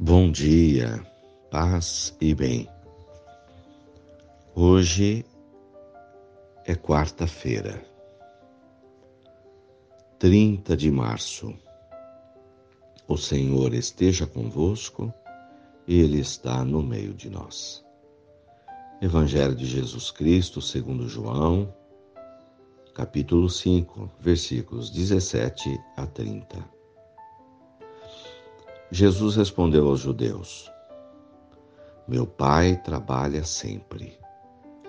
Bom dia, paz e bem. Hoje é quarta-feira, 30 de março. O Senhor esteja convosco, Ele está no meio de nós. Evangelho de Jesus Cristo, segundo João, capítulo 5, versículos 17 a 30. Jesus respondeu aos judeus: Meu pai trabalha sempre,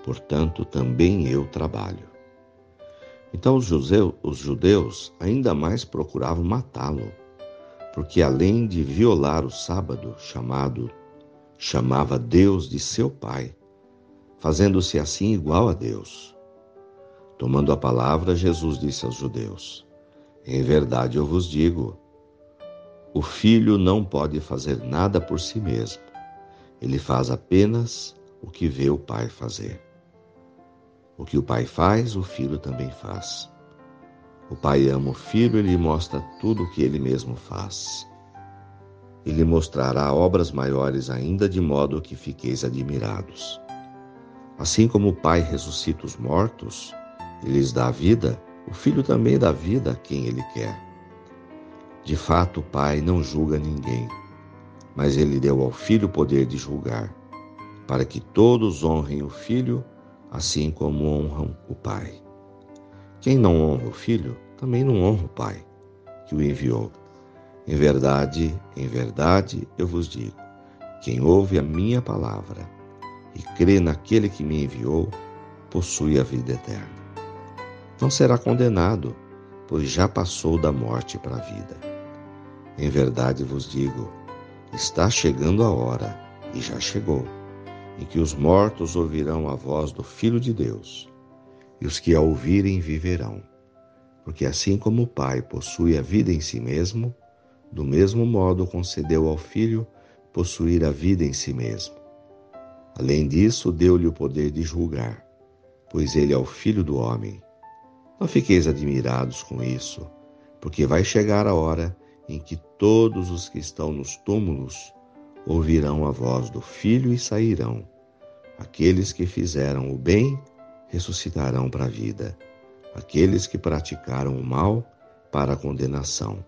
portanto também eu trabalho. Então os, judeus, os judeus ainda mais procuravam matá-lo, porque além de violar o sábado, chamado chamava Deus de seu pai, fazendo-se assim igual a Deus. Tomando a palavra, Jesus disse aos judeus: Em verdade eu vos digo, o filho não pode fazer nada por si mesmo. Ele faz apenas o que vê o pai fazer. O que o pai faz, o filho também faz. O pai ama o filho e lhe mostra tudo o que ele mesmo faz. E lhe mostrará obras maiores ainda, de modo que fiqueis admirados. Assim como o pai ressuscita os mortos e lhes dá vida, o filho também dá vida a quem ele quer. De fato, o Pai não julga ninguém, mas ele deu ao Filho o poder de julgar, para que todos honrem o Filho, assim como honram o Pai. Quem não honra o Filho, também não honra o Pai, que o enviou. Em verdade, em verdade, eu vos digo: quem ouve a minha palavra e crê naquele que me enviou, possui a vida eterna. Não será condenado, pois já passou da morte para a vida. Em verdade vos digo: está chegando a hora, e já chegou, em que os mortos ouvirão a voz do Filho de Deus, e os que a ouvirem viverão. Porque assim como o Pai possui a vida em si mesmo, do mesmo modo concedeu ao Filho possuir a vida em si mesmo. Além disso, deu-lhe o poder de julgar, pois ele é o Filho do homem. Não fiqueis admirados com isso, porque vai chegar a hora em que todos os que estão nos túmulos ouvirão a voz do Filho e sairão. Aqueles que fizeram o bem ressuscitarão para a vida, aqueles que praticaram o mal para a condenação.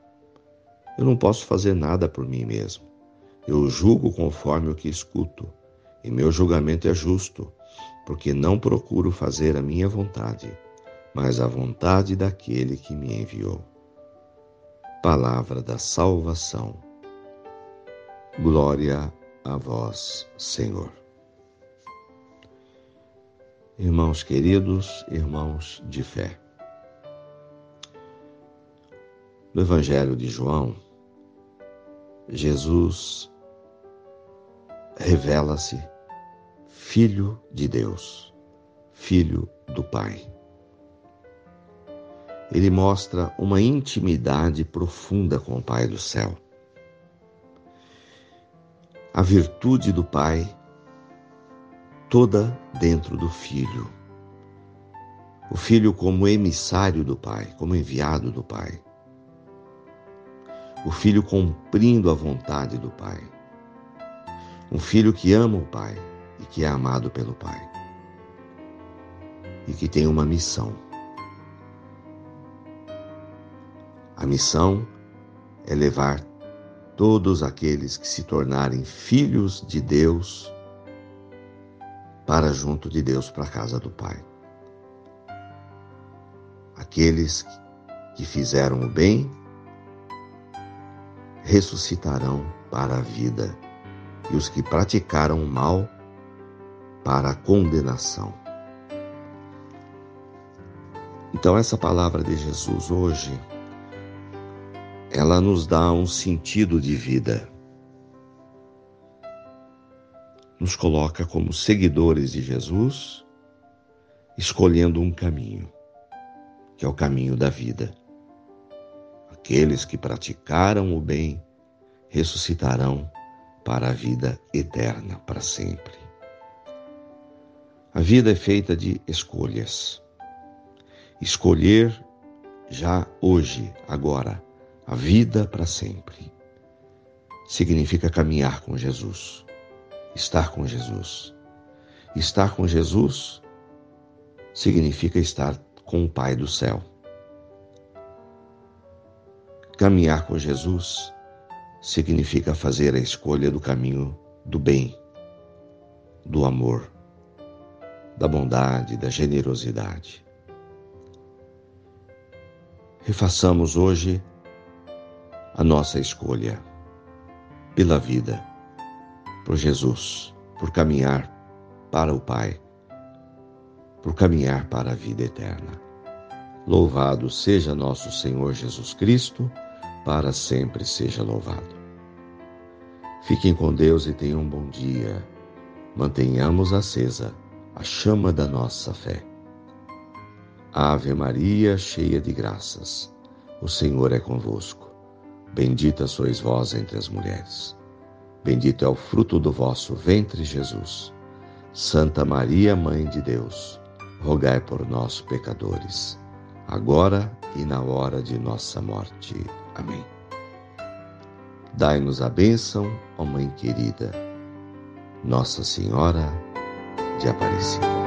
Eu não posso fazer nada por mim mesmo. Eu julgo conforme o que escuto, e meu julgamento é justo, porque não procuro fazer a minha vontade, mas a vontade daquele que me enviou. Palavra da salvação. Glória a vós, Senhor. Irmãos queridos, irmãos de fé. No Evangelho de João, Jesus revela-se Filho de Deus, Filho do Pai ele mostra uma intimidade profunda com o Pai do céu. A virtude do Pai toda dentro do Filho. O Filho como emissário do Pai, como enviado do Pai. O Filho cumprindo a vontade do Pai. Um filho que ama o Pai e que é amado pelo Pai. E que tem uma missão A missão é levar todos aqueles que se tornarem filhos de Deus para junto de Deus, para a casa do Pai. Aqueles que fizeram o bem ressuscitarão para a vida, e os que praticaram o mal para a condenação. Então, essa palavra de Jesus hoje ela nos dá um sentido de vida. Nos coloca como seguidores de Jesus, escolhendo um caminho, que é o caminho da vida. Aqueles que praticaram o bem ressuscitarão para a vida eterna, para sempre. A vida é feita de escolhas. Escolher já hoje, agora, a vida para sempre. significa caminhar com Jesus, estar com Jesus. Estar com Jesus significa estar com o Pai do céu. Caminhar com Jesus significa fazer a escolha do caminho do bem, do amor, da bondade, da generosidade. Refaçamos hoje a nossa escolha pela vida, por Jesus, por caminhar para o Pai, por caminhar para a vida eterna. Louvado seja nosso Senhor Jesus Cristo, para sempre seja louvado. Fiquem com Deus e tenham um bom dia. Mantenhamos acesa a chama da nossa fé. Ave Maria, cheia de graças, o Senhor é convosco. Bendita sois vós entre as mulheres. Bendito é o fruto do vosso ventre, Jesus. Santa Maria, Mãe de Deus, rogai por nós, pecadores, agora e na hora de nossa morte. Amém. Dai-nos a bênção, ó Mãe querida, Nossa Senhora de Aparecida.